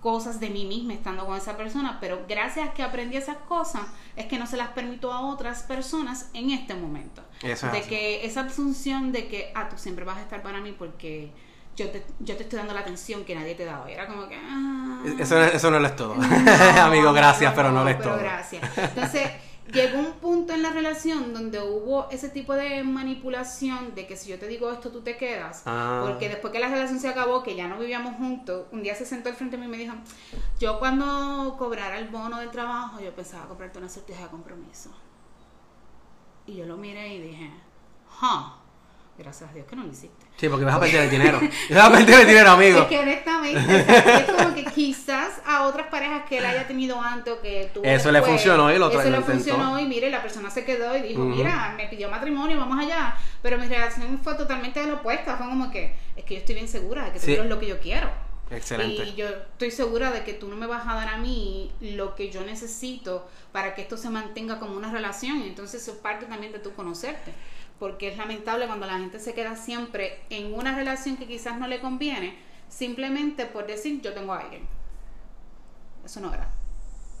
cosas de mí misma estando con esa persona, pero gracias a que aprendí esas cosas, es que no se las permito a otras personas en este momento. de que esa asunción de que, ah, tú siempre vas a estar para mí porque yo te, yo te estoy dando la atención que nadie te da. Era como que... Ah, eso, eso no lo es todo. Amigo, gracias, pero no lo es todo. Gracias. Entonces llegó un punto en la relación donde hubo ese tipo de manipulación de que si yo te digo esto, tú te quedas. Ah. Porque después que la relación se acabó, que ya no vivíamos juntos, un día se sentó al frente de mí y me dijo, yo cuando cobrara el bono del trabajo, yo pensaba comprarte una sortija de compromiso. Y yo lo miré y dije, huh gracias a Dios que no lo hiciste. Sí, porque vas a perder el dinero. vas a perder el dinero, amigo. Es que honestamente, es como que quizás a otras parejas que él haya tenido antes o que tuvo Eso le funcionó y lo Eso le funcionó y mire, la persona se quedó y dijo, mira, me pidió matrimonio, vamos allá. Pero mi reacción fue totalmente de lo opuesto. Fue como que, es que yo estoy bien segura de que tú es lo que yo quiero. Excelente. Y yo estoy segura de que tú no me vas a dar a mí lo que yo necesito para que esto se mantenga como una relación. Y entonces eso es parte también de tu conocerte porque es lamentable cuando la gente se queda siempre en una relación que quizás no le conviene, simplemente por decir yo tengo a alguien. Eso no era.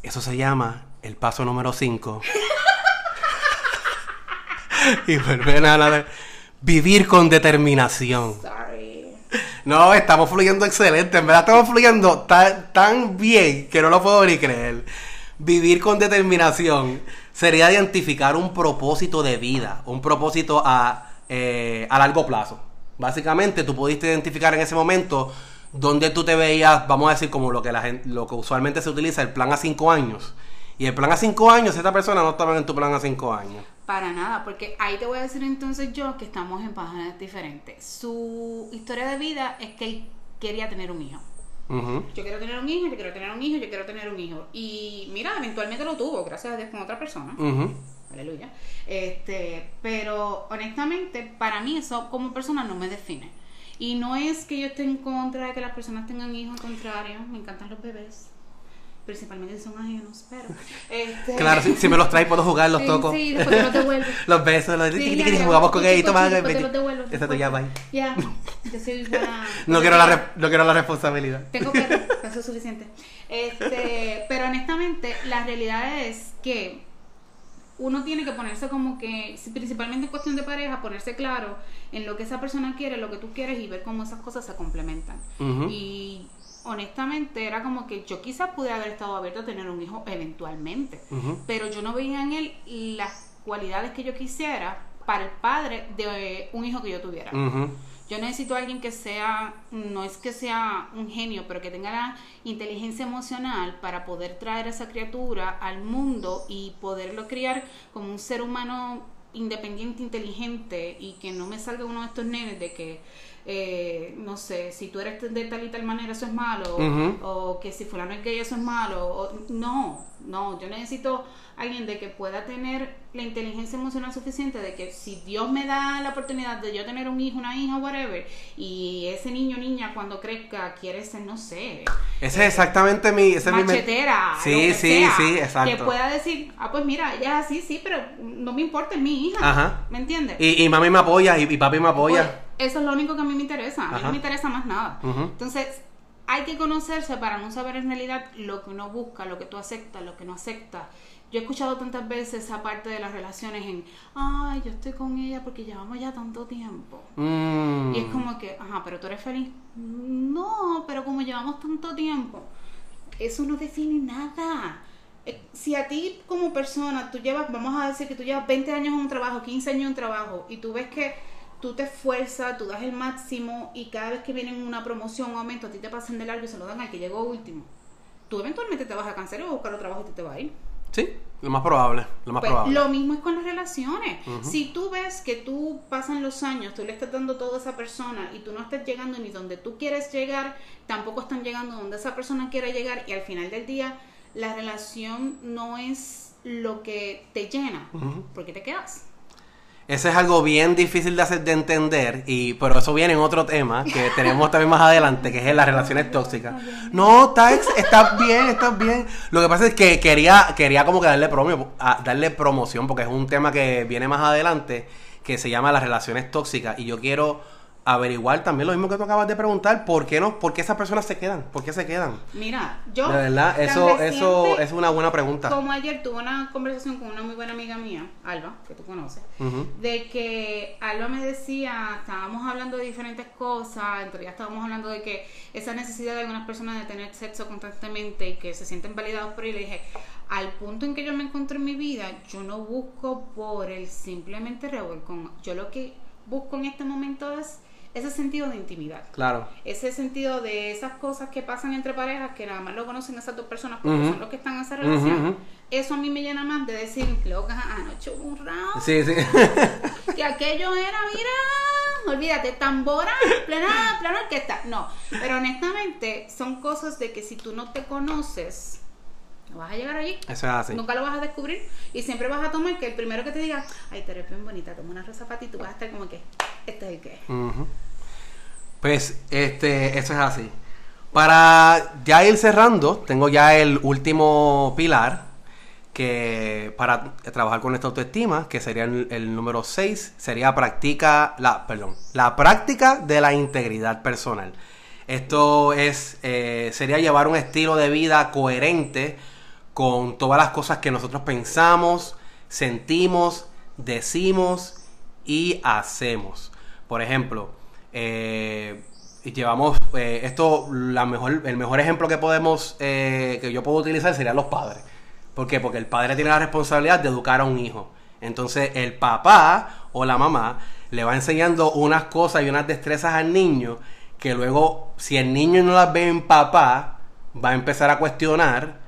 Eso se llama el paso número 5. y volver a la vivir con determinación. Sorry. No, estamos fluyendo excelente. En verdad estamos fluyendo tan, tan bien que no lo puedo ni creer. Vivir con determinación sería identificar un propósito de vida, un propósito a, eh, a largo plazo. Básicamente, tú pudiste identificar en ese momento donde tú te veías, vamos a decir, como lo que, la gente, lo que usualmente se utiliza, el plan a cinco años. Y el plan a cinco años, esta persona no estaba en tu plan a cinco años. Para nada, porque ahí te voy a decir entonces yo que estamos en páginas diferentes. Su historia de vida es que él quería tener un hijo. Yo quiero tener un hijo, yo quiero tener un hijo, yo quiero tener un hijo. Y mira, eventualmente lo tuvo, gracias a Dios, con otra persona. Aleluya. Este, pero honestamente, para mí eso como persona no me define. Y no es que yo esté en contra de que las personas tengan hijos, al contrario, me encantan los bebés principalmente si son ajenos, pero... Este... Claro, si, me los traes puedo jugar, los toco. Sí, después te los devuelvo. los besos, los sí, jugamos con ellos, toma... Después te los devuelvo. Exacto, ya, bye. Ya, yo soy buena... no, quiero la, no quiero la responsabilidad. Tengo perro, eso es suficiente. Este, pero honestamente, la realidad es que uno tiene que ponerse como que, principalmente en cuestión de pareja, ponerse claro en lo que esa persona quiere, lo que tú quieres y ver cómo esas cosas se complementan. Y honestamente era como que yo quizás pude haber estado abierto a tener un hijo eventualmente, pero yo no veía en él las cualidades que yo quisiera para el padre de un hijo que yo tuviera. Yo necesito a alguien que sea, no es que sea un genio, pero que tenga la inteligencia emocional para poder traer a esa criatura al mundo y poderlo criar como un ser humano independiente, inteligente y que no me salga uno de estos nenes de que eh, no sé, si tú eres de tal y tal manera, eso es malo, o que si fulano es gay, eso es malo. O, no, no, yo necesito alguien de que pueda tener la inteligencia emocional suficiente de que si Dios me da la oportunidad de yo tener un hijo, una hija, whatever, y ese niño o niña cuando crezca quiere ser, no sé. Ese es exactamente mi... Ese machetera. Sí, sí, sí, exacto. Que pueda decir, ah, pues mira, ella es así, sí, pero no me importa, es mi hija. Ajá. ¿Me entiendes? Y, y mami me apoya y, papi me apoya. Pues, eso es lo único que a mí me interesa. A mí no me interesa más nada. Entonces, hay que conocerse para no saber en realidad lo que uno busca, lo que tú aceptas, lo que no aceptas. Yo he escuchado tantas veces esa parte de las relaciones en, ay, yo estoy con ella porque llevamos ya tanto tiempo. Mm. Y es como que, ajá, pero tú eres feliz. No, pero como llevamos tanto tiempo, eso no define nada. Eh, si a ti como persona, tú llevas, vamos a decir que tú llevas 20 años en un trabajo, 15 años en un trabajo, y tú ves que tú te esfuerzas, tú das el máximo, y cada vez que vienen una promoción o aumento, a ti te pasan de largo y se lo dan al que llegó último tú eventualmente te vas a cansar y vas a buscar otro trabajo y tú te vas a ir. Sí, lo más probable, lo más Pues, probable. lo mismo es con las relaciones. Si tú ves que tú pasan los años, tú le estás dando todo a esa persona y tú no estás llegando ni donde tú quieres llegar, tampoco están llegando donde esa persona quiere llegar y al final del día la relación no es lo que te llena, Ujú. ¿por qué te quedas? Ese es algo bien difícil de hacer de entender, y pero eso viene en otro tema que tenemos también más adelante, que es las relaciones tóxicas. No, está, ex- está bien, está bien. Lo que pasa es que quería, quería como que darle, promo, a- darle promoción, porque es un tema que viene más adelante, que se llama las relaciones tóxicas, y yo quiero averiguar también lo mismo que tú acabas de preguntar, ¿por qué no? ¿Por qué esas personas se quedan? ¿Por qué se quedan? Mira, yo... De verdad, eso, eso es una buena pregunta. Como ayer tuve una conversación con una muy buena amiga mía, Alba, que tú conoces, de que Alba me decía, estábamos hablando de diferentes cosas, entre ellas estábamos hablando de que esa necesidad de algunas personas de tener sexo constantemente y que se sienten validados por él, le dije, al punto en que yo me encuentro en mi vida, yo no busco por el simplemente revolcón, yo lo que busco en este momento es ese sentido de intimidad Claro. ese sentido de esas cosas que pasan entre parejas que nada más lo conocen esas dos personas porque son los que están en esa relación. Eso a mí me llena más de decir, loca, anoche hubo un round, Sí, sí. que aquello era, mira, olvídate, tambora, plena, plena orquesta. No, pero honestamente son cosas de que si tú no te conoces, no vas a llegar allí. Eso es así. Nunca lo vas a descubrir y siempre vas a tomar que el primero que te diga, ay, te eres bien bonita, toma una rosa para ti, tú vas a estar como que, este es el que es. Pues este, eso es así. Para ya ir cerrando, tengo ya el último pilar que para trabajar con esta autoestima, que sería el, el número 6, sería practica la, perdón, la práctica de la integridad personal. Esto es eh, sería llevar un estilo de vida coherente con todas las cosas que nosotros pensamos, sentimos, decimos y hacemos. Por ejemplo, eh, llevamos eh, esto, la mejor, el mejor ejemplo que podemos, eh, que yo puedo utilizar serían los padres. ¿Por qué? Porque el padre tiene la responsabilidad de educar a un hijo. Entonces el papá o la mamá le va enseñando unas cosas y unas destrezas al niño que luego, si el niño no las ve en papá, va a empezar a cuestionar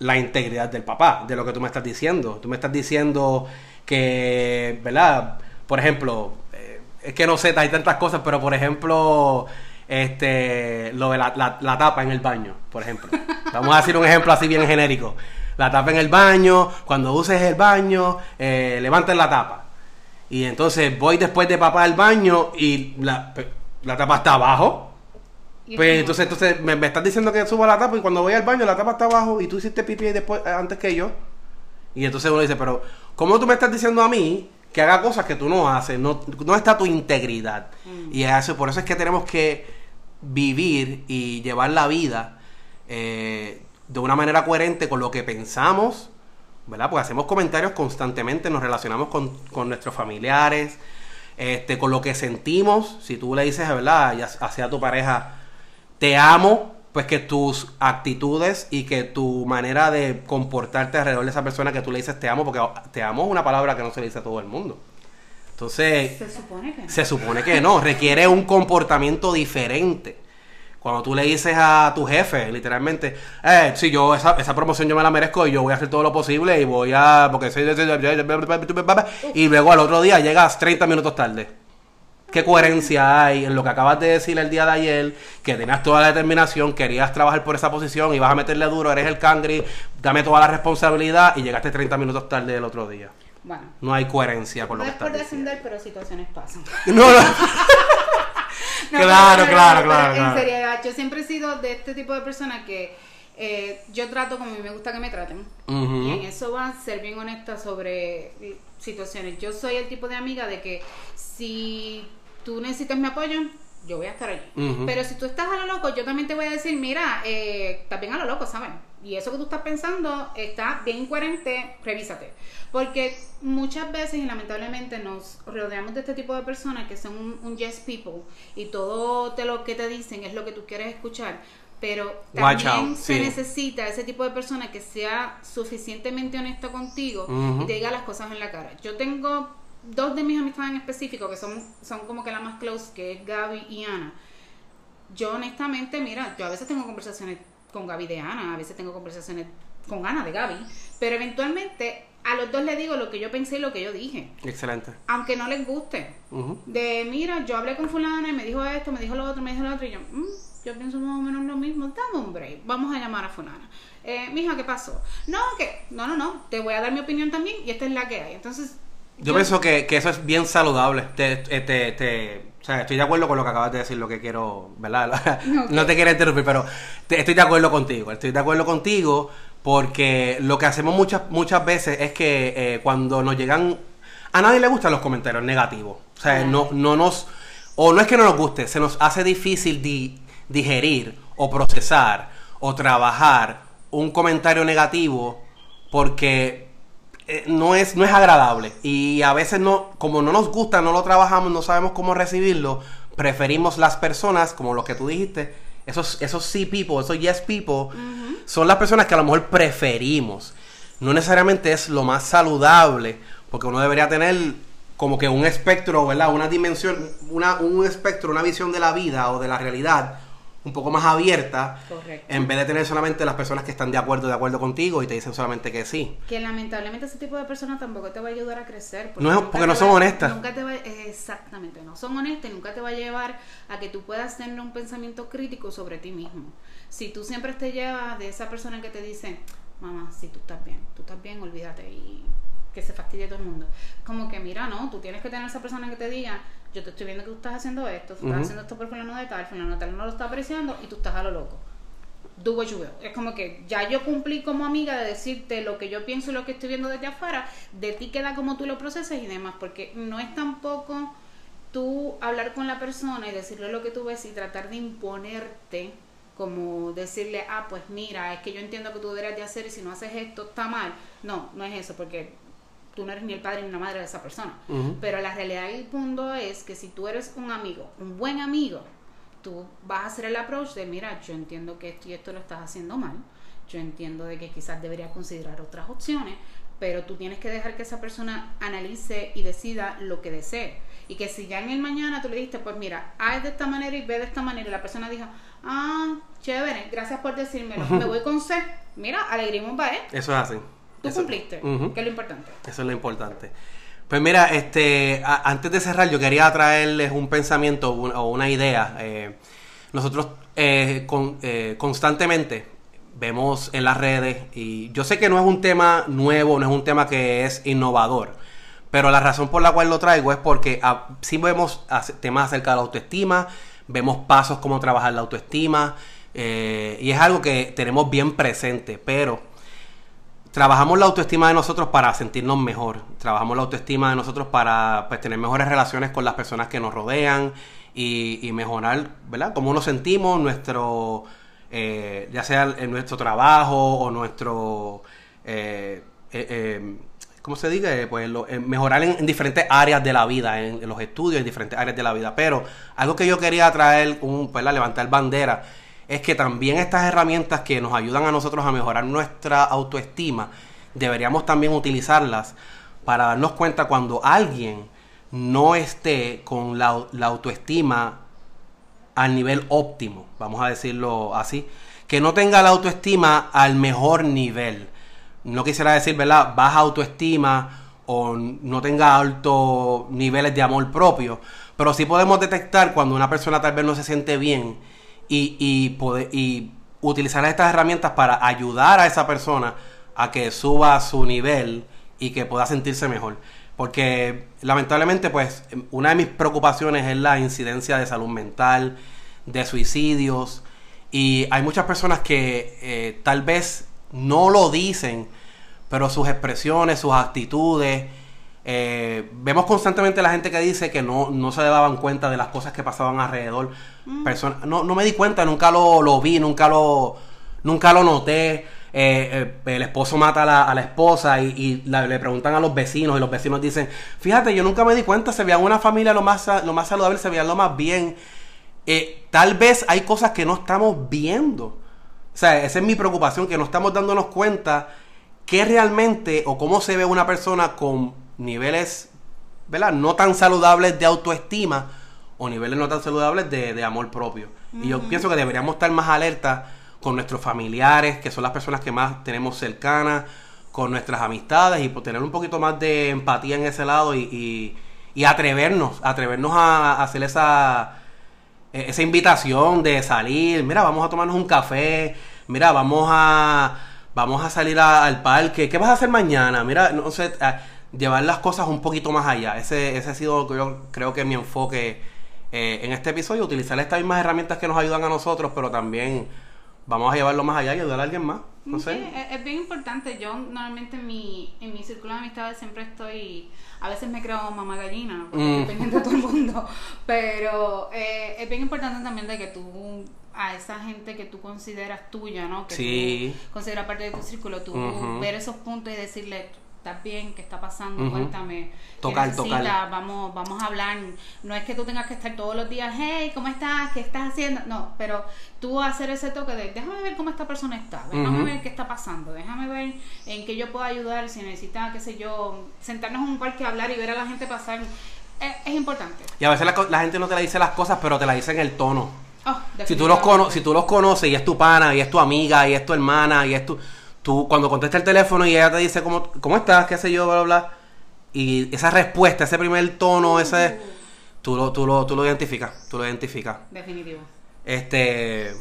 la integridad del papá, de lo que tú me estás diciendo. Tú me estás diciendo que, ¿verdad? Por ejemplo, eh, es que no sé, hay tantas cosas, pero por ejemplo, este, lo de la, la- la tapa en el baño, por ejemplo. Vamos a decir un ejemplo así bien genérico. La tapa en el baño, cuando uses el baño, eh, levantes la tapa. Y entonces voy después de papá al baño y la, la tapa está abajo. Y Pues como- entonces, entonces me, me estás diciendo que suba la tapa y cuando voy al baño la tapa está abajo y tú hiciste pipí después eh, antes que yo. Y entonces uno dice, pero ¿cómo tú me estás diciendo a mí que haga cosas que tú no haces? No, no está tu integridad. Mm. Y eso, por eso es que tenemos que vivir y llevar la vida eh, de una manera coherente con lo que pensamos, ¿verdad? Porque hacemos comentarios constantemente, nos relacionamos con, con nuestros familiares, este, con lo que sentimos. Si tú le dices, ¿verdad? Ya hacia tu pareja, te amo, pues que tus actitudes y que tu manera de comportarte alrededor de esa persona que tú le dices te amo, porque te amo es una palabra que no se le dice a todo el mundo. Entonces, Se supone que no. se supone que no, requiere un comportamiento diferente. Cuando tú le dices a tu jefe, literalmente, eh, sí, yo esa, esa promoción yo me la merezco y yo voy a hacer todo lo posible y voy a... porque soy... Y luego al otro día llegas 30 minutos tarde. ¿Qué coherencia hay en lo que acabas de decir el día de ayer? Que tenías toda la determinación, querías trabajar por esa posición y vas a meterle duro, eres el cangri, dame toda la responsabilidad y llegaste 30 minutos tarde el otro día. Bueno, No hay coherencia con lo no que es por estás diciendo. defender, pero situaciones pasan. No, no. No, Claro, pero- claro, pero claro, En claro. seriedad, yo siempre he sido de este tipo de persona que eh, yo trato como a mí me gusta que me traten. Y en eso va a ser bien honesta sobre eh, situaciones. Yo soy el tipo de amiga de que si tú necesitas mi apoyo, yo voy a estar allí. Ujú. Pero si tú estás a lo loco, yo también te voy a decir, mira, eh, estás bien a lo loco, ¿sabes? Y eso que tú estás pensando está bien incoherente, revísate. Porque muchas veces y lamentablemente nos rodeamos de este tipo de personas que son un, un yes people y todo te lo que te dicen es lo que tú quieres escuchar. Pero también se sí. necesita ese tipo de persona que sea suficientemente honesto contigo y te diga las cosas en la cara. Yo tengo dos de mis amistades en específico que son, son como que la más close, que es Gaby y Ana. Yo honestamente, mira, yo a veces tengo conversaciones con Gaby de Ana, a veces tengo conversaciones con Ana de Gaby, pero eventualmente a los dos les digo lo que yo pensé y lo que yo dije. Excelente. Aunque no les guste. De, mira, yo hablé con fulana y me dijo esto, me dijo lo otro, me dijo lo otro, y yo, mm, yo pienso más o menos lo mismo, dame un break, vamos a llamar a fulana. Eh, mija, ¿qué pasó? No, que, no, no, no, te voy a dar mi opinión también y esta es la que hay. Entonces... Yo, pienso que, que, eso es bien saludable. Te, te, te, o sea, estoy de acuerdo con lo que acabas de decir, lo que quiero, ¿verdad? No te quiero interrumpir, pero estoy de acuerdo contigo. Estoy de acuerdo contigo porque lo que hacemos muchas, muchas veces es que eh, cuando nos llegan... A nadie le gustan los comentarios negativos. O sea, no, no nos... O no es que no nos guste, se nos hace difícil digerir o procesar o trabajar un comentario negativo porque eh, no, es, no es agradable. Y a veces no, como no nos gusta, no lo trabajamos, no sabemos cómo recibirlo, preferimos las personas, como lo que tú dijiste, esos, esos sí people, esos yes people, son las personas que a lo mejor preferimos. No necesariamente es lo más saludable, porque uno debería tener como que un espectro, ¿verdad? Una dimensión, una, un espectro, una visión de la vida o de la realidad un poco más abierta, en vez de tener solamente las personas que están de acuerdo, de acuerdo contigo y te dicen solamente que sí. Que lamentablemente ese tipo de personas tampoco te va a ayudar a crecer. Porque no porque no son honestas. Nunca te va, exactamente, no son honestas y nunca te va a llevar a que tú puedas tener un pensamiento crítico sobre ti mismo. Si tú siempre te llevas de esa persona que te dice, mamá, si tú estás bien, tú estás bien, olvídate y que se fastidie todo el mundo. Como que mira, no, tú tienes que tener esa persona que te diga, yo te estoy viendo que tú estás haciendo esto, tú estás haciendo esto por fulano de tal, fulano de tal no lo está apreciando y tú estás a lo loco. Do what you Es como que ya yo cumplí como amiga de decirte lo que yo pienso y lo que estoy viendo desde afuera, de ti queda como tú lo proceses y demás, porque no es tampoco tú hablar con la persona y decirle lo que tú ves y tratar de imponerte como decirle, ah, pues mira, es que yo entiendo que tú deberías de hacer y si no haces esto está mal. No, no es eso, porque tú no eres ni el padre ni la madre de esa persona. Pero la realidad del punto es que si tú eres un amigo, un buen amigo, tú vas a hacer el approach de, mira, yo entiendo que esto y esto lo estás haciendo mal, yo entiendo de que quizás deberías considerar otras opciones, pero tú tienes que dejar que esa persona analice y decida lo que desee. Y que si ya en el mañana tú le dijiste, pues mira, haz de esta manera y ve de esta manera, y la persona dijo, ah, chévere, gracias por decírmelo, me voy con C, mira, alegrimos va, ¿eh? Eso es así. Tú cumpliste, que es lo importante. Eso es lo importante. Pues mira, este, antes de cerrar, yo quería traerles un pensamiento o una idea. Eh, nosotros eh, eh, constantemente vemos en las redes, y yo sé que no es un tema nuevo, no es un tema que es innovador, pero la razón por la cual lo traigo es porque ah, sí vemos temas acerca de la autoestima, vemos pasos como trabajar la autoestima, y es algo que tenemos bien presente, pero trabajamos la autoestima de nosotros para sentirnos mejor. Trabajamos la autoestima de nosotros para pues, tener mejores relaciones con las personas que nos rodean y, mejorar, ¿verdad? Cómo nos sentimos, nuestro, eh, ya sea en nuestro trabajo o nuestro, eh, eh, ¿cómo se diga? Pues mejorar en, diferentes áreas de la vida, en, en, los estudios, en diferentes áreas de la vida. Pero algo que yo quería traer, un, ¿verdad? levantar bandera es que también estas herramientas que nos ayudan a nosotros a mejorar nuestra autoestima, deberíamos también utilizarlas para darnos cuenta cuando alguien no esté con la, autoestima al nivel óptimo, vamos a decirlo así, que no tenga la autoestima al mejor nivel. No quisiera decir, ¿verdad? Baja autoestima o no tenga altos niveles de amor propio, pero sí podemos detectar cuando una persona tal vez no se siente bien y, y, poder, y utilizar estas herramientas para ayudar a esa persona a que suba su nivel y que pueda sentirse mejor. Porque lamentablemente, pues, una de mis preocupaciones es la incidencia de salud mental, de suicidios. Y hay muchas personas que eh, tal vez no lo dicen, pero sus expresiones, sus actitudes, eh, vemos constantemente la gente que dice que no, no se daban cuenta de las cosas que pasaban alrededor. Mm. no, no me di cuenta, nunca lo, lo vi, nunca lo, nunca lo noté. Eh, eh, el esposo mata a la, esposa y, le preguntan a los vecinos y los vecinos dicen, fíjate, yo nunca me di cuenta, se veían una familia lo más, lo más saludable, se veían lo más bien. tal vez hay cosas que no estamos viendo. O sea, esa es mi preocupación, que no estamos dándonos cuenta qué realmente o cómo se ve una persona con niveles, ¿verdad? No tan saludables de autoestima o niveles no tan saludables de, amor propio. Y yo pienso que deberíamos estar más alerta con nuestros familiares, que son las personas que más tenemos cercanas, con nuestras amistades y por tener un poquito más de empatía en ese lado y, y, y atrevernos, atrevernos a, hacer esa, e, esa invitación de salir, mira, vamos a tomarnos un café, mira, vamos a, vamos a salir al parque, ¿qué vas a hacer mañana? Mira, no sé, llevar las cosas un poquito más allá. Ese, ese ha sido, yo creo que mi enfoque eh, en este episodio, utilizar estas mismas herramientas que nos ayudan a nosotros, pero también vamos a llevarlo más allá y ayudar a alguien más. No sé. Sí, es, bien importante. Yo normalmente en mi, en mi círculo de amistades siempre estoy, a veces me creo mamá gallina, mm. dependiendo de todo el mundo, pero eh, es bien importante también de que tú a esa gente que tú consideras tuya, ¿no? Que sí. tú consideras parte de tu círculo, tú ver esos puntos y decirle, ¿estás bien? ¿Qué está pasando? Cuéntame. Tocar, tocar. Vamos, vamos a hablar. No es que tú tengas que estar todos los días, hey, ¿cómo estás? ¿Qué estás haciendo? No, pero tú hacer ese toque de, déjame ver cómo esta persona está, déjame ver qué está pasando, déjame ver en qué yo puedo ayudar, si necesita, qué sé yo, sentarnos en un parque a hablar y ver a la gente pasar. Es, importante. Y a veces la, gente no te la dice las cosas, pero te la dice en el tono. Oh, si, tú los cono si tú los conoces y es tu pana, y es tu amiga, y es tu hermana, y es tu tú cuando contestas el teléfono y ella te dice cómo, cómo estás, qué sé yo, bla, bla, bla, y esa respuesta, ese primer tono, ese, tú lo, tú lo, tú lo identificas, tú lo identificas. Definitivo. Este,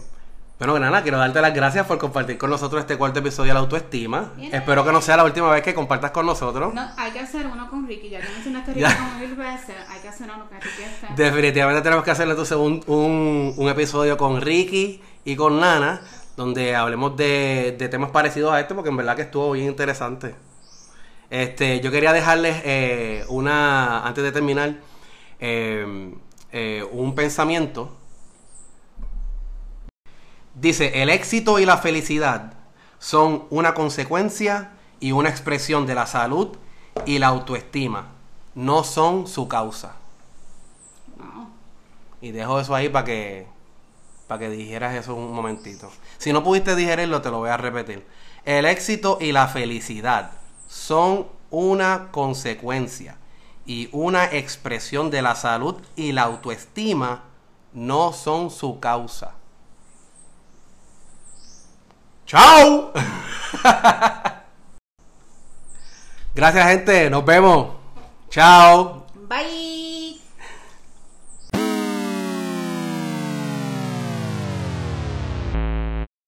bueno, nada, quiero darte las gracias por compartir con nosotros este cuarto episodio de la autoestima. Espero que no sea la última vez que compartas con nosotros. No, hay que hacer uno con Ricky, ya que mencionaste Ricky como mil veces, hay que hacer uno con Ricky. Definitivamente tenemos que hacer entonces un, un, un episodio con Ricky y con Nana donde hablemos de, temas parecidos a este, porque en verdad que estuvo bien interesante. Este, yo quería dejarles eh, una, antes de terminar, eh, eh, un pensamiento. Dice, el éxito y la felicidad son una consecuencia y una expresión de la salud y la autoestima, no son su causa. Y dejo eso ahí para que para que dijeras eso un momentito. Si no pudiste digerirlo, te lo voy a repetir. El éxito y la felicidad son una consecuencia y una expresión de la salud y la autoestima no son su causa. ¡Chao! Gracias gente, nos vemos. Chao. Bye.